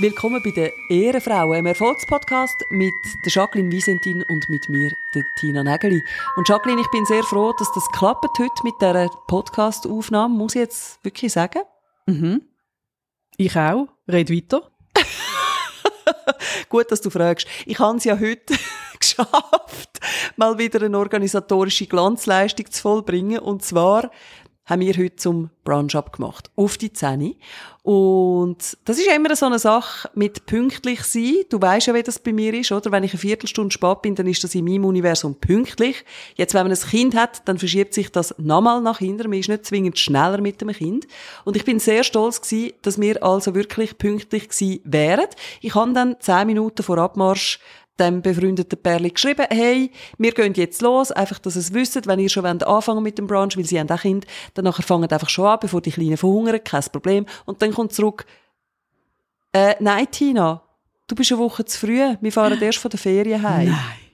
Willkommen bei den Ehrenfrauen, im Erfolgspodcast mit der Jacqueline Wiesentin und mit mir, der Tina Nägeli. Und Jacqueline, ich bin sehr froh, dass das klappt heute mit dieser Podcast-Aufnahme, muss ich jetzt wirklich sagen. Mhm. Ich auch. Red weiter. Gut, dass du fragst. Ich habe es ja heute geschafft, mal wieder eine organisatorische Glanzleistung zu vollbringen. Und zwar haben wir heute zum Brunch abgemacht. Auf die Zähne. Und das ist immer so eine Sache mit pünktlich sein. Du weißt ja, wie das bei mir ist, oder? Wenn ich eine Viertelstunde spät bin, dann ist das in meinem Universum pünktlich. Jetzt, wenn man ein Kind hat, dann verschiebt sich das nochmal nach hinten. Man ist nicht zwingend schneller mit dem Kind. Und ich bin sehr stolz gewesen, dass wir also wirklich pünktlich gewesen wären. Ich habe dann zehn Minuten vor Abmarsch dem befreundeten Perli geschrieben, hey, wir gehen jetzt los, einfach, dass es wisst, wenn ihr schon anfangen mit dem Brunch, weil sie haben auch Kind, dann fangen einfach schon an, bevor die Kleinen verhungern, kein Problem. Und dann kommt zurück, äh, nein, Tina, du bist eine Woche zu früh, wir fahren erst von der Ferien heim. Nein.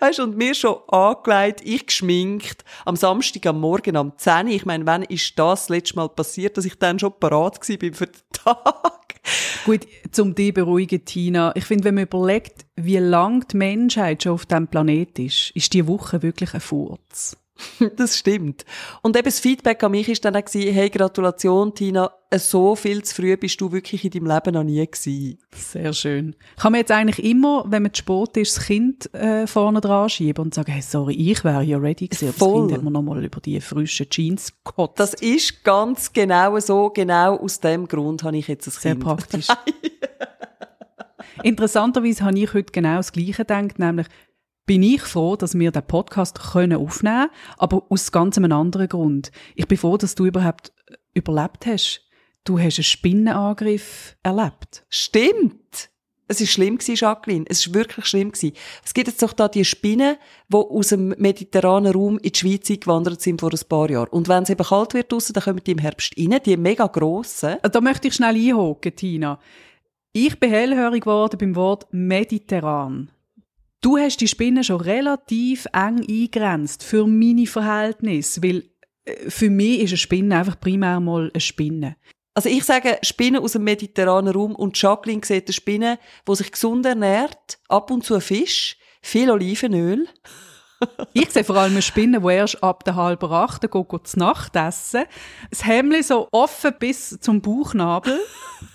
Weißt und mir schon angelegt, ich geschminkt, am Samstag am Morgen am 10 Ich meine, wann ist das, das letzte Mal passiert, dass ich dann schon parat war für den Tag? Gut, zum dich beruhigen, Tina. Ich finde, wenn man überlegt, wie lang die Menschheit schon auf diesem Planet ist, ist die Woche wirklich ein Furz. das stimmt. Und eben das Feedback an mich ist dann auch gewesen, hey, Gratulation, Tina, so viel zu früh bist du wirklich in deinem Leben noch nie gewesen. Sehr schön. Kann man jetzt eigentlich immer, wenn man zu spät ist, das Kind äh, vorne dran schieben und sagen, hey, sorry, ich wäre ja ready gewesen. Voll. Das Kind hat mir nochmal über die frischen Jeans gekotzt. Das ist ganz genau so, genau aus dem Grund habe ich jetzt ein Sehr Kind. praktisch. Interessanterweise habe ich heute genau das Gleiche gedacht, nämlich, bin ich froh, dass wir den Podcast können aufnehmen können, aber aus ganz einem anderen Grund. Ich bin froh, dass du überhaupt äh, überlebt hast. Du hast einen Spinnenangriff erlebt. Stimmt. Es ist schlimm gewesen, Jacqueline. Es ist wirklich schlimm gewesen. Es gibt jetzt doch da die Spinnen, die aus dem mediterranen Raum in die Schweiz gewandert sind vor ein paar Jahren. Und wenn es eben kalt wird draussen, dann kommen die im Herbst rein, die mega grossen. Da möchte ich schnell einhaken, Tina. Ich bin hellhörig geworden beim Wort mediterran. Du hast die Spinne schon relativ eng eingrenzt für meine Verhältnisse, weil äh, für mich ist eine Spinne einfach primär mal eine Spinne. Also ich sage Spinnen aus dem mediterranen Raum und Jacqueline sieht eine Spinne, die sich gesund ernährt, ab und zu Fisch, viel Olivenöl. Ich sehe vor allem eine Spinne, die erst ab der halben acht geht zu Nacht essen. Das Hemd so offen bis zum Bauchnabel.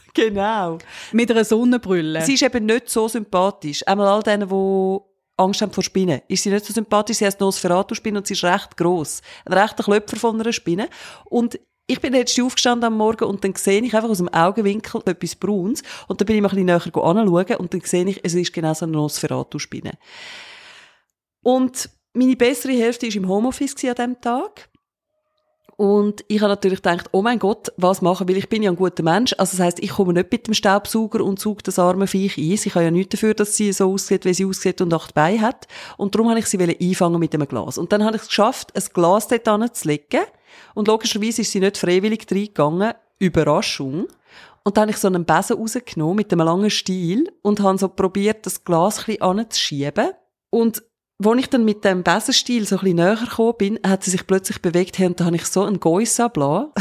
Genau. Mit einer Sonnenbrille. Sie ist eben nicht so sympathisch. Einmal all denen, die Angst haben vor Spinnen, ist sie nicht so sympathisch. Sie heißt Nosferatu-Spinne und sie ist recht gross. Ein rechter Klöpfer von einer Spinne. Und ich bin jetzt aufgestanden am Morgen und dann sehe ich einfach aus dem Augenwinkel etwas Brauns und dann bin ich mal ein bisschen näher anschauen und dann sehe ich, es ist genau so eine Nosferatu-Spinne. Und meine bessere Hälfte war im Homeoffice an diesem Tag. Und ich habe natürlich gedacht, oh mein Gott, was machen? Weil ich bin ja ein guter Mensch. Also das heisst, ich komme nicht mit dem Staubsauger und sauge das arme Viech ein. Sie kann ja nichts dafür, dass sie so aussieht, wie sie aussieht und acht Beine hat. Und darum habe ich sie einfangen mit einem Glas. Und dann habe ich es geschafft, ein Glas dort anzulegen. Und logischerweise ist sie nicht freiwillig reingegangen. Überraschung. Und dann habe ich so einen Besen rausgenommen mit einem langen Stiel und habe so probiert, das Glas ein bisschen anzuschieben. Und als ich dann mit dem Besenstiel so ein bisschen näher gekommen bin, hat sie sich plötzlich bewegt und da habe ich so einen Geuss abgelassen,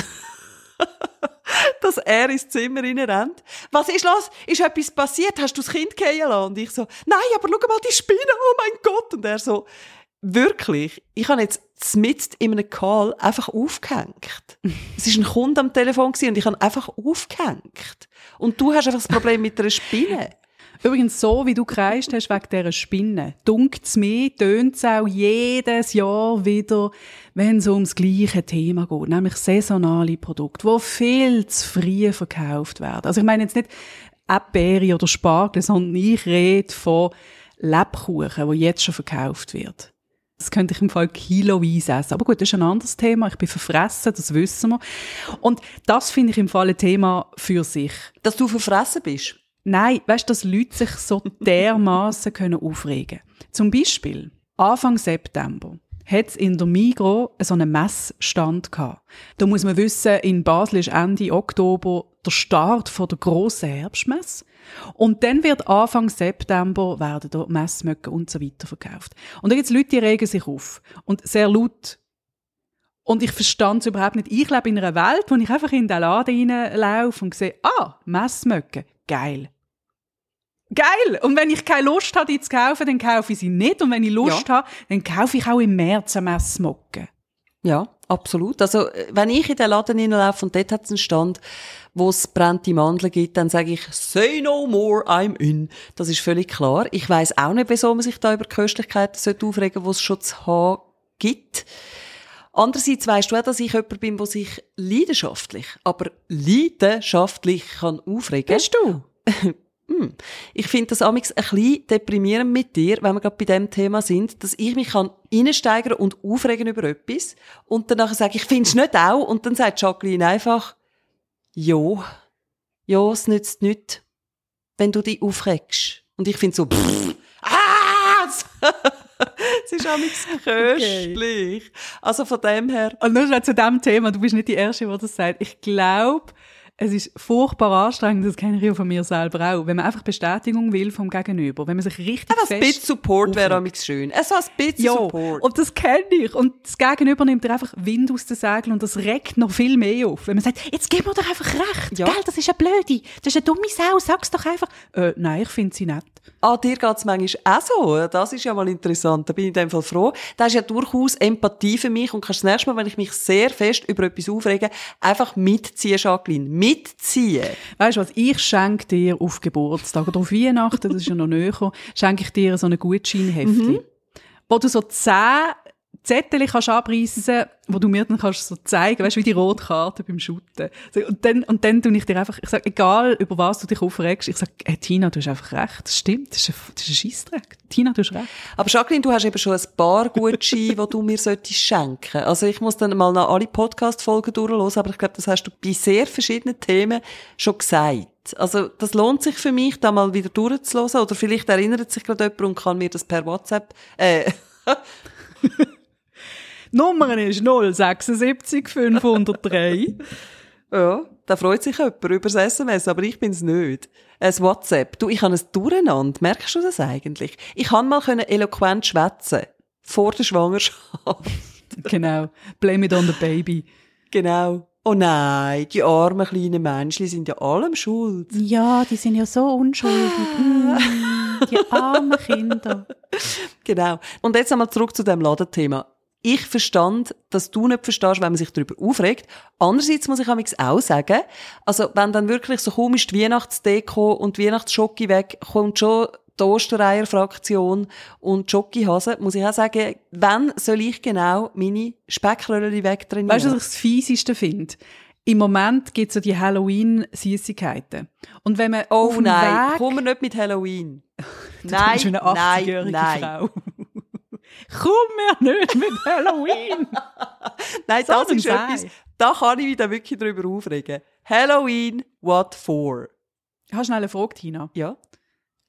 dass er ins Zimmer rennt. Was ist los? Ist etwas passiert? Hast du das Kind gehen lassen? Und ich so, nein, aber schau mal die Spinne, oh mein Gott. Und er so, wirklich, ich habe jetzt mitten in einem Call einfach aufgehängt. es war ein Kunde am Telefon und ich habe einfach aufgehängt. Und du hast einfach das Problem mit einer Spinne. Übrigens, so wie du kreist hast wegen dieser Spinne, dunkt's mir, tönt's auch jedes Jahr wieder, wenn es ums gleiche Thema geht, nämlich saisonale Produkte, die viel zu früh verkauft werden. Also ich meine jetzt nicht Erdbeere oder Spargel, sondern ich rede von Lebkuchen, die jetzt schon verkauft wird. Das könnte ich im Fall kiloweise essen. Aber gut, das ist ein anderes Thema. Ich bin verfressen, das wissen wir. Und das finde ich im Fall ein Thema für sich. Dass du verfressen bist? Nein, weißt du, dass Leute sich so dermaßen können aufregen Zum Beispiel, Anfang September hat es in der Migro so einen Messstand gehabt. Da muss man wissen, in Basel ist Ende Oktober der Start von der grossen Herbstmesse. Und dann wird Anfang September werden da Messmöcke und so weiter verkauft. Und da gibt es Leute, die regen sich auf. Und sehr laut. Und ich verstand es überhaupt nicht. Ich lebe in einer Welt, wo ich einfach in den Laden reinlaufe und sehe, ah, Messmöcke, geil. Geil! Und wenn ich keine Lust habe, die zu kaufen, dann kaufe ich sie nicht. Und wenn ich Lust ja. habe, dann kaufe ich auch im März eine Messmocke. Ja, absolut. Also, wenn ich in den Laden hineinlaufe und dort hat es einen Stand, wo es brennte Mandeln gibt, dann sage ich, say no more, I'm in. Das ist völlig klar. Ich weiß auch nicht, wieso man sich da über Köstlichkeiten aufregen sollte, die es schon zu haben gibt. Andererseits weißt du auch, dass ich jemand bin, der sich leidenschaftlich, aber leidenschaftlich kann aufregen. Bist du? Hm. Ich finde das amigs ein bisschen deprimierend mit dir, wenn wir gerade bei dem Thema sind, dass ich mich kann reinsteigern und aufregen über etwas und danach sage ich, finde es nicht auch und dann sagt Jacqueline einfach, ja, ja, es nützt nichts, wenn du dich aufregst. Und ich finde so, pff, ah! Es ist amigs köstlich. Okay. Also von dem her. Und nur zu dem Thema, du bist nicht die Erste, die das sagt. Ich glaube, es ist furchtbar anstrengend, das kenne ich auch von mir selber auch, wenn man einfach Bestätigung will vom Gegenüber, wenn man sich richtig ja, ein bisschen Support wäre auch schön. Es ein bisschen ja, Support. und das kenne ich. Und das Gegenüber nimmt dir einfach Wind aus den Segeln und das regt noch viel mehr auf. Wenn man sagt, jetzt gib mir doch einfach recht, ja. gell, das ist eine Blöde, das ist eine dumme Sau, sag's doch einfach. Äh, nein, ich finde sie nett. Ah, dir geht's manchmal auch so. Das ist ja mal interessant. Da bin ich in dem Fall froh. Da ist ja durchaus Empathie für mich und kannst das nächste Mal, wenn ich mich sehr fest über etwas aufrege, einfach mitziehen, Jacqueline. Mitziehen. Weißt du was? Ich schenke dir auf Geburtstag oder auf Weihnachten, das ist ja noch näher, schenke ich dir so eine Gutscheinheftchen. Mhm. Wo du so zehn Zettel kannst abreißen, wo du mir dann kannst so zeigen, weißt du, wie die rote Karte beim Shooten. Und dann, und dann tue ich dir einfach, ich sage, egal über was du dich aufregst, ich sage, hey, Tina, du hast einfach recht. Das stimmt, das ist ein, das ist ein Scheissdreck. Tina, du hast recht. Aber Jacqueline, du hast eben schon ein paar Gutscheine, die du mir solltest schenken. Also ich muss dann mal noch alle Podcast-Folgen durchlösen, aber ich glaube, das hast du bei sehr verschiedenen Themen schon gesagt. Also, das lohnt sich für mich, da mal wieder durchzulösen. Oder vielleicht erinnert sich gerade jemand und kann mir das per WhatsApp, äh, Nummer ist 076 503. ja, da freut sich jemand über das SMS, aber ich bin's nicht. Ein WhatsApp. Du, ich habe ein Durcheinander. Merkst du das eigentlich? Ich kann mal eloquent schwätzen. Vor der Schwangerschaft. genau. Blame it on the baby. Genau. Oh nein, die armen kleinen Menschen sind ja allem schuld. Ja, die sind ja so unschuldig. Mm, die armen Kinder. Genau. Und jetzt einmal zurück zu dem Ladenthema ich verstand, dass du nicht verstehst, wenn man sich darüber aufregt. Andererseits muss ich auch sagen, also wenn dann wirklich so komisch die Weihnachtsdeko und die Weihnachtsschocke weg, kommt schon die Ostereier-Fraktion und Schokihase, muss ich auch sagen, wenn soll ich genau meine Speckröllchen wegtrainieren? Weißt du, was ich das Fieseste finde? Im Moment gibt es so die Halloween-Süßigkeiten. Und wenn man Oh nein, Weg... kommen wir nicht mit Halloween. nein, nein, nein. Frau. Komm mir nicht mit Halloween. Nein, so das ist etwas, da kann ich mich dann wirklich drüber aufregen. Halloween, what for? Hast du schnell eine Frage, Tina? Ja.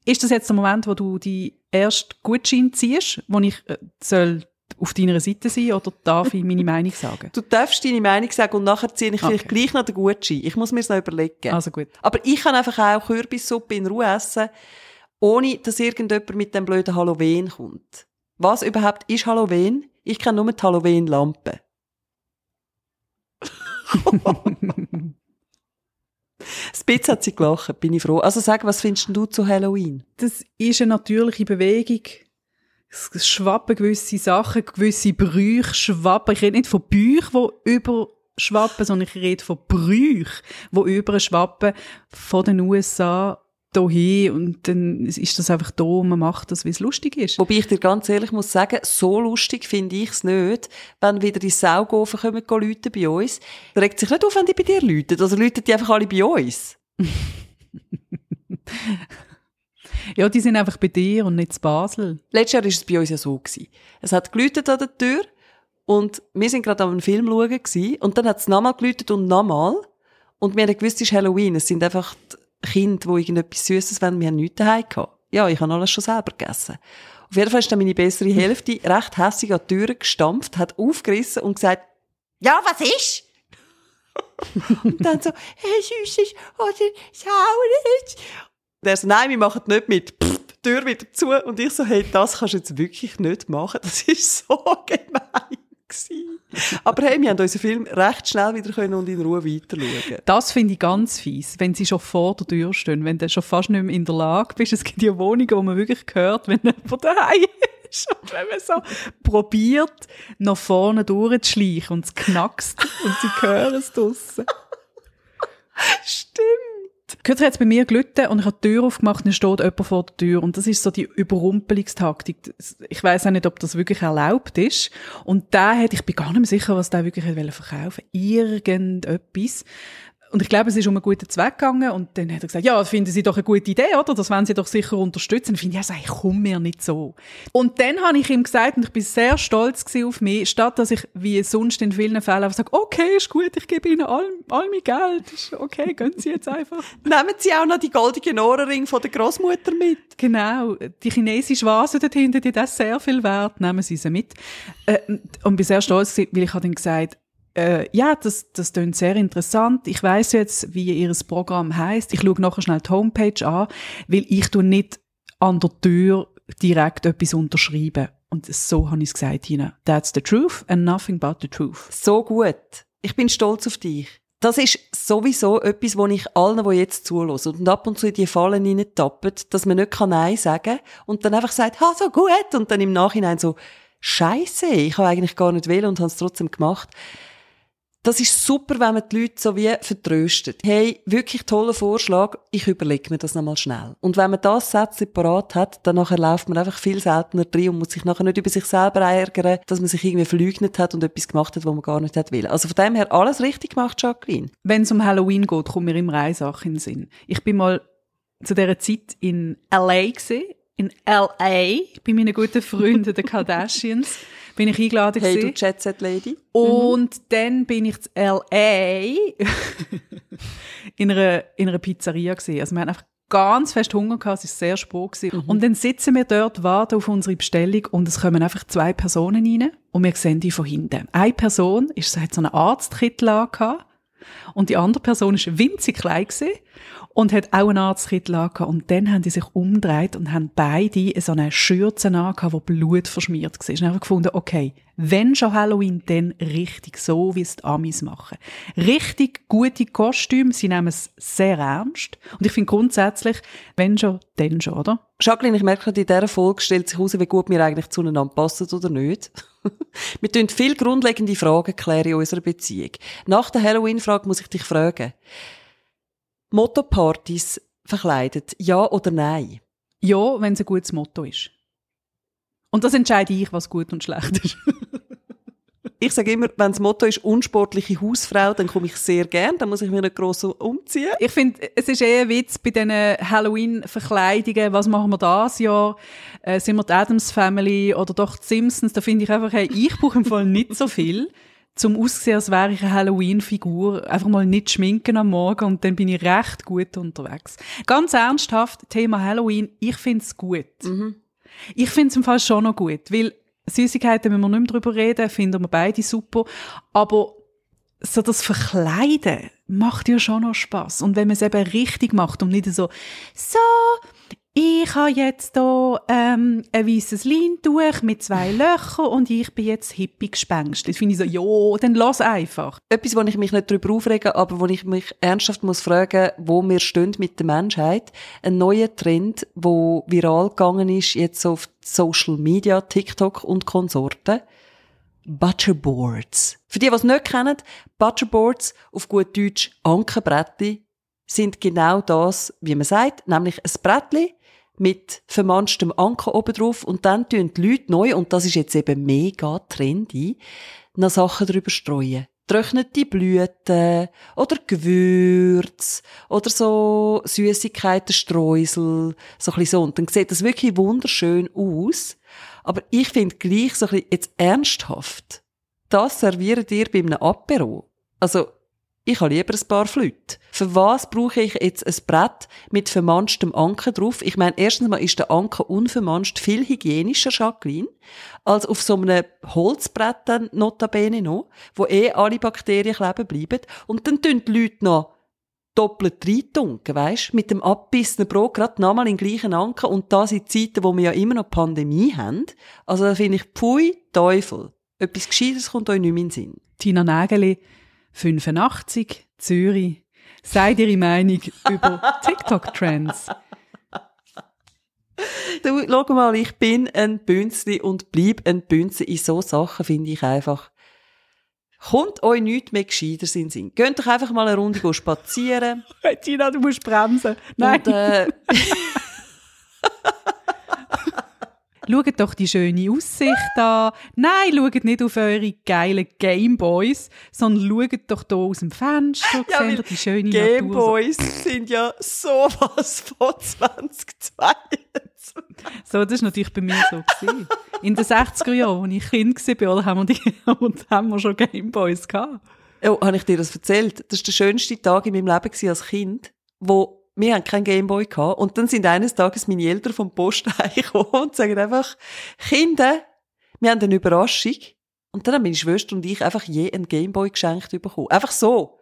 Ist das jetzt der Moment, wo du die erste Gutschein ziehst, wo ich äh, soll auf deiner Seite sein oder darf ich meine Meinung sagen? Du darfst deine Meinung sagen und nachher ziehe ich okay. vielleicht gleich noch den Gutschein. Ich muss mir noch überlegen. Also gut. Aber ich kann einfach auch Kürbissuppe in Ruhe essen, ohne dass irgendjemand mit dem blöden Halloween kommt. Was überhaupt ist Halloween? Ich kenne nur die Halloween-Lampe. Spitz hat sie gelacht, bin ich froh. Also sag, was findest du zu Halloween? Das ist eine natürliche Bewegung. Es schwappen gewisse Sachen, gewisse Brüche schwappen. Ich rede nicht von Büchern, die überschwappen, sondern ich rede von Brüchen, die überschwappen von den USA hin und dann ist das einfach da und man macht das, wie es lustig ist. Wobei ich dir ganz ehrlich muss sagen, so lustig finde ich es nicht, wenn wieder die Saugofen kommen, Leute bei uns. Das regt sich nicht auf, wenn die bei dir läuten. Also läuten die einfach alle bei uns. ja, die sind einfach bei dir und nicht zu Basel. Letztes Jahr war es bei uns ja so. Gewesen. Es hat geläutet an der Tür und wir sind gerade am Film schauen gewesen, und dann hat es nochmal geläutet und nochmal. Und wir haben gewusst, es ist Halloween. Es sind einfach Kind, die irgendetwas Süßes wollen. Wir haben nichts daheim gehabt. Ja, ich habe alles schon selber gegessen. Auf jeden Fall ist dann meine bessere Hälfte recht hässlich an die Tür gestampft, hat aufgerissen und gesagt, ja, was ist? und dann so, hey, süßes oder saures? Und er so, nein, wir machen nicht mit. Pff, Tür wieder zu. Und ich so, hey, das kannst du jetzt wirklich nicht machen. Das ist so gemein. Aber hey, wir haben unseren Film recht schnell wieder können und in Ruhe weiter schauen. Das finde ich ganz fies, wenn sie schon vor der Tür stehen, wenn du schon fast nicht mehr in der Lage bist. Es gibt ja Wohnungen, wo man wirklich hört, wenn jemand daheim ist. Und wenn man so probiert, nach vorne durchzuschleichen und es knackst und sie hören es draussen. Stimmt. Kürzlich hat es bei mir gelitten und ich habe die Tür aufgemacht und es steht jemand vor der Tür. Und das ist so die Überrumpelungstaktik. Ich weiß auch nicht, ob das wirklich erlaubt ist. Und da hätte ich bin gar nicht mehr sicher, was der wirklich verkaufen wollte. Irgendetwas. Und ich glaube, es ist um einen guten Zweck gegangen. Und dann hat er gesagt, ja, das finden Sie doch eine gute Idee, oder? Das wollen Sie doch sicher unterstützen. Ich finde, ja, sag, komm mir nicht so. Und dann habe ich ihm gesagt, und ich bin sehr stolz auf mich, statt dass ich, wie sonst in vielen Fällen, einfach sage, okay, ist gut, ich gebe Ihnen all, all mein Geld. Ist okay, gehen Sie jetzt einfach. Nehmen Sie auch noch die goldenen Ohrringe von der Großmutter mit. Genau. Die chinesische Vase dort hinten, die das sehr viel wert. Nehmen Sie sie mit. Äh, und bin sehr stolz, weil ich habe dann gesagt, äh, ja, das, das klingt sehr interessant. Ich weiß jetzt, wie ihr Programm heißt. Ich schaue nachher schnell die Homepage an, weil ich tu nicht an der Tür direkt etwas unterschreiben. Und so habe ich es gesagt, Tina. That's the truth and nothing but the truth. So gut. Ich bin stolz auf dich. Das ist sowieso etwas, wo ich allen, die jetzt zulassen und ab und zu in die Fallen tappen, dass man nicht Nein sagen kann und dann einfach sagt, ha, so gut, und dann im Nachhinein so, Scheiße, ich habe eigentlich gar nicht wählen und habe es trotzdem gemacht. Das ist super, wenn man die Leute so wie vertröstet. Hey, wirklich toller Vorschlag, ich überlege mir das nochmal schnell. Und wenn man das Satz separat hat, dann nachher läuft man einfach viel seltener drin und muss sich nachher nicht über sich selber ärgern, dass man sich irgendwie verleugnet hat und etwas gemacht hat, was man gar nicht will. Also von dem her alles richtig gemacht, Jacqueline. Wenn es um Halloween geht, kommt mir immer eine Sache in den Sinn. Ich bin mal zu dieser Zeit in L.A. gewesen, in L.A. bei meinen guten Freunden, den Kardashians bin ich eingeladen Hey, gewesen. du Jet Set Lady. Und mhm. dann bin ich zu L.A. in einer, in einer Pizzeria gewesen. Also wir hatten einfach ganz fest Hunger gehabt, es war sehr spät. Mhm. Und dann sitzen wir dort, warten auf unsere Bestellung und es kommen einfach zwei Personen rein und wir sehen die von hinten. Eine Person ist, hat so einen Arztkittel angehabt und die andere Person ist winzig klein gewesen und hat auch einen Arztkittel angehabt. Und dann haben die sich umgedreht und haben beide so eine Schürze angehabt, die Blut verschmiert war. Und haben gefunden, okay, wenn schon Halloween, dann richtig so, wie es die Amis machen. Richtig gute Kostüme, sie nehmen es sehr ernst. Und ich finde grundsätzlich, wenn schon, dann schon, oder? Jacqueline, ich merke gerade, in dieser Folge stellt sich heraus, wie gut wir eigentlich zueinander passen oder nicht. wir tun viel grundlegende Fragen klären in unserer Beziehung. Nach der Halloween-Frage muss ich dich fragen. Motto-Partys verkleidet, ja oder nein? Ja, wenn es ein gutes Motto ist. Und das entscheide ich, was gut und schlecht ist. ich sage immer, wenn das Motto ist unsportliche Hausfrau, dann komme ich sehr gern, dann muss ich mir nicht gross umziehen. Ich finde, es ist eher ein Witz bei diesen Halloween-Verkleidungen, was machen wir das Jahr? Äh, sind wir die Adams Family oder doch die Simpsons? Da finde ich einfach, hey, ich brauche im Fall nicht so viel zum Aussehen, als wäre ich eine Halloween-Figur. Einfach mal nicht schminken am Morgen und dann bin ich recht gut unterwegs. Ganz ernsthaft, Thema Halloween, ich finde es gut. Mhm. Ich finde es im Fall schon noch gut, weil Süßigkeiten, wenn wir nicht mehr drüber reden, finden wir beide super. Aber so das Verkleiden macht ja schon noch Spaß. Und wenn man es eben richtig macht und nicht so, so, ich habe jetzt hier ähm, ein weißes Leintuch mit zwei Löchern und ich bin jetzt hippie gespenst. Das finde ich so, ja, dann lass einfach. Etwas, wo ich mich nicht darüber aufrege, aber wo ich mich ernsthaft muss fragen, wo wir stehen mit der Menschheit. Ein neuer Trend, wo viral gegangen ist, jetzt auf Social Media, TikTok und Konsorten. Butcherboards. Für die, die es nicht kennen, Butcherboards, auf gut Deutsch Ankerbrettli, sind genau das, wie man sagt, nämlich ein Brettli, mit vermanschtem Anker oben drauf und dann tun die Leute neu, und das ist jetzt eben mega trendy, noch Sachen drüber streuen. Trocknete Blüten oder Gewürz oder so Süßigkeiten, Streusel, so ein bisschen so. Und dann sieht das wirklich wunderschön aus. Aber ich finde gleich so ein bisschen jetzt ernsthaft, das serviert ihr bei einem Apero. Also, ich habe lieber ein paar Flüte. Für was brauche ich jetzt ein Brett mit vermanschtem Anker drauf? Ich meine, erstens mal ist der Anker unvermanscht viel hygienischer, Jacqueline, als auf so einem Holzbrett dann notabene noch, wo eh alle Bakterien kleben bleiben. Und dann tun die Leute noch doppelt reintunken, weisst, mit dem abbissenen Brot gerade nochmal in den gleichen Anker und das in Zeiten, wo wir ja immer noch Pandemie haben. Also da finde ich, pfui, Teufel. Etwas Gescheites kommt euch nicht mehr in den Sinn. Tina Nägeli, 85, Zürich. Seid ihre Meinung über TikTok-Trends? Du, schau mal, ich bin ein Bünzli und bleib ein Bünzli. In so Sachen finde ich einfach, kommt euch nichts mehr gescheiter in Sinn. Geht doch einfach mal eine Runde spazieren. Tina, du musst bremsen. Nein. Und, äh, Schaut doch die schöne Aussicht an. Nein, schaut nicht auf eure geilen Gameboys, sondern schaut doch hier aus dem Fenster, Ja, seht die schöne Natur. Gameboys sind ja sowas von 2022. So, das ist natürlich bei mir so gewesen. In den 60er Jahren, als ich Kind war, haben wir, die, haben wir schon Gameboys gehabt. Oh, habe ich dir das erzählt? Das war der schönste Tag in meinem Leben als Kind, wo wir haben keinen Gameboy gehabt. Und dann sind eines Tages meine Eltern vom Post heimgekommen und sagen einfach, Kinder, wir haben eine Überraschung. Und dann haben meine Schwester und ich einfach je einen Gameboy geschenkt bekommen. Einfach so.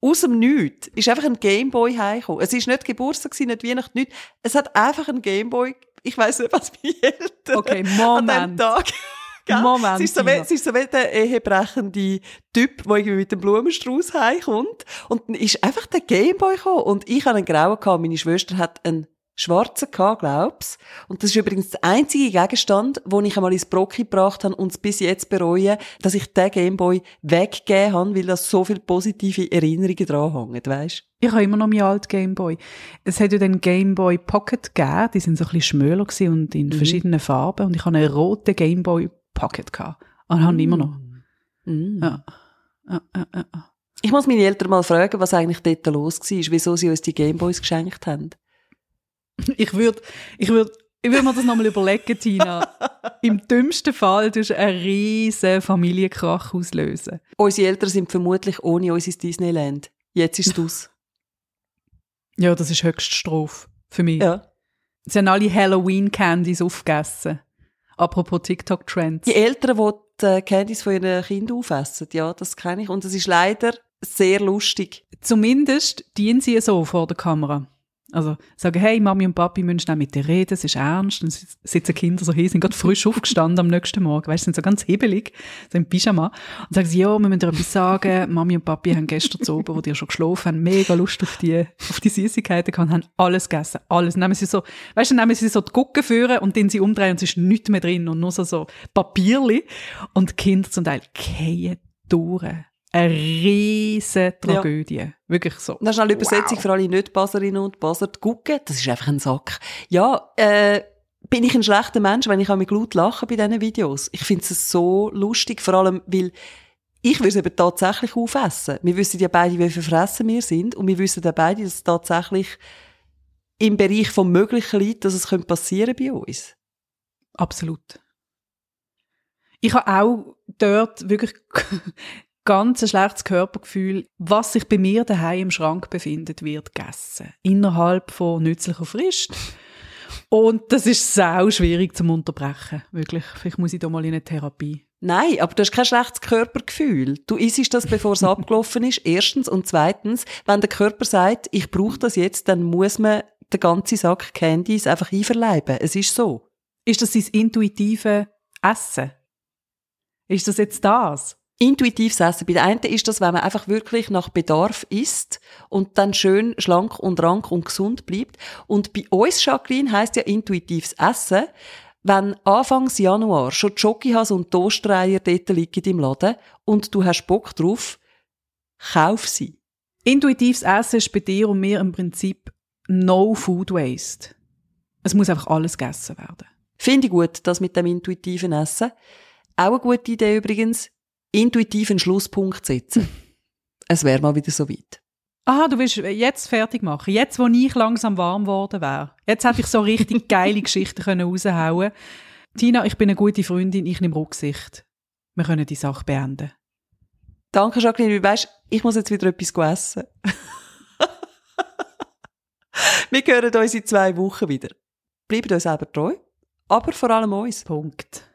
Aus dem Nichts ist einfach ein Gameboy heimgekommen. Es ist nicht Geburtstag, nicht Weihnachten, nicht. Es hat einfach ein Gameboy, ich weiss nicht, was meine Eltern Okay, an diesem Moment. Tag Gell? Moment, Es ist so wie, es ist so wie der ehebrechende Typ, der irgendwie mit dem Blumenstrauß heimkommt. Und dann ist einfach der Gameboy gekommen. Und ich hatte einen grauen gehabt. Meine Schwester hat einen schwarzen gehabt, glaub's. Und das ist übrigens der einzige Gegenstand, wo ich einmal ins Brocki gebracht habe und es bis jetzt bereue, dass ich den Gameboy weggegeben habe, weil da so viele positive Erinnerungen dran hängen, weisst? Ich habe immer noch meinen alten Gameboy. Es hat ja den Gameboy Pocket gegeben, die sind so ein bisschen schmöler und in verschiedenen Farben. Und ich habe einen roten Gameboy Pocket gehabt. Und habe ihn immer noch. Mm. Ja. Ja, ja, ja. ja. Ich muss meine Eltern mal fragen, was eigentlich dort los war, wieso sie uns die Gameboys geschenkt haben. Ich würde, ich würde, ich würde mir das nochmal überlegen, Tina. Im dümmsten Fall tust du einen riesen Familienkrach auslösen. Unsere Eltern sind vermutlich ohne uns ins Disneyland. Jetzt ist es aus. Ja, das ist Höchststrophe für mich. Ja. Sie haben alle Halloween-Candies aufgegessen. Apropos TikTok-Trends. Die Eltern, die die Candies von ihren Kindern aufessen, ja, das kenne ich. Und es ist leider sehr lustig. Zumindest dienen sie so vor der Kamera. Also sagen, hey, Mami und Papi müssen schnell mit dir reden, es ist ernst. Dann sit- sitzen Kinder so hier, sind gerade frisch aufgestanden am nächsten Morgen, weißt, sind so ganz hebelig, so im Pyjama. Und sagen sie, ja, wir müssen dir etwas sagen, Mami und Papi haben gestern zu oben, wo die schon geschlafen haben, mega Lust auf die, auf die Süßigkeiten gehabt, haben alles gegessen, alles. Dann nehmen sie so, weißt du, dann nehmen sie so die Gucke führen und dann sie umdrehen und es ist nichts mehr drin und nur so, so Papierli. Und die Kinder zum Teil gehen durch. Eine riesige Tragödie. Wirklich so. Und dann schnell Übersetzung für alle Nicht-Baserinnen und Baser. Die Gucke, das ist einfach ein Sack. Ja, äh, bin ich ein schlechter Mensch, wenn ich auch mit laut lache bei diesen Videos? Ich finde es so lustig, vor allem, weil ich würde es eben tatsächlich aufessen. Wir wissen ja beide, wie verfressen wir sind und wir wissen ja beide, dass es tatsächlich im Bereich vom Möglichen liegt, dass es könnte passieren bei uns. Absolut. Ich habe auch dort wirklich ganz ein schlechtes Körpergefühl. Was sich bei mir daheim im Schrank befindet, wird gegessen. Innerhalb von nützlicher Frist. Und das ist sau schwierig zum Unterbrechen. Wirklich. Vielleicht muss ich da mal in eine Therapie. Nein, aber du hast kein schlechtes Körpergefühl. Du isst das, bevor es abgelaufen ist. Erstens. Und zweitens, wenn der Körper sagt, ich brauche das jetzt, dann muss man den ganzen Sack Candies einfach einverleiben. Es ist so. Ist das sein intuitive Essen? Ist das jetzt das? Intuitives Essen. Bei der einen ist das, wenn man einfach wirklich nach Bedarf isst und dann schön schlank und rank und gesund bleibt. Und bei uns, Jacqueline, heisst ja intuitives Essen, wenn Anfangs Januar schon Schokihase und Toastreier dort liegen im Laden und du hast Bock drauf, kauf sie. Intuitives Essen ist bei dir und mir im Prinzip no food waste. Es muss einfach alles gegessen werden. Finde ich gut, das mit dem intuitiven Essen. Auch eine gute Idee übrigens, intuitiven Schlusspunkt setzen. es wäre mal wieder so weit. Aha, du willst jetzt fertig machen. Jetzt, wo ich langsam warm geworden wäre. Jetzt hätte ich so richtig geile Geschichten können raushauen Tina, ich bin eine gute Freundin, ich nehme Rücksicht. Wir können die Sache beenden. Danke, Jacqueline. Du weißt, ich muss jetzt wieder etwas essen. Wir hören uns in zwei Wochen wieder. Bleibt uns selber treu, aber vor allem uns. Punkt.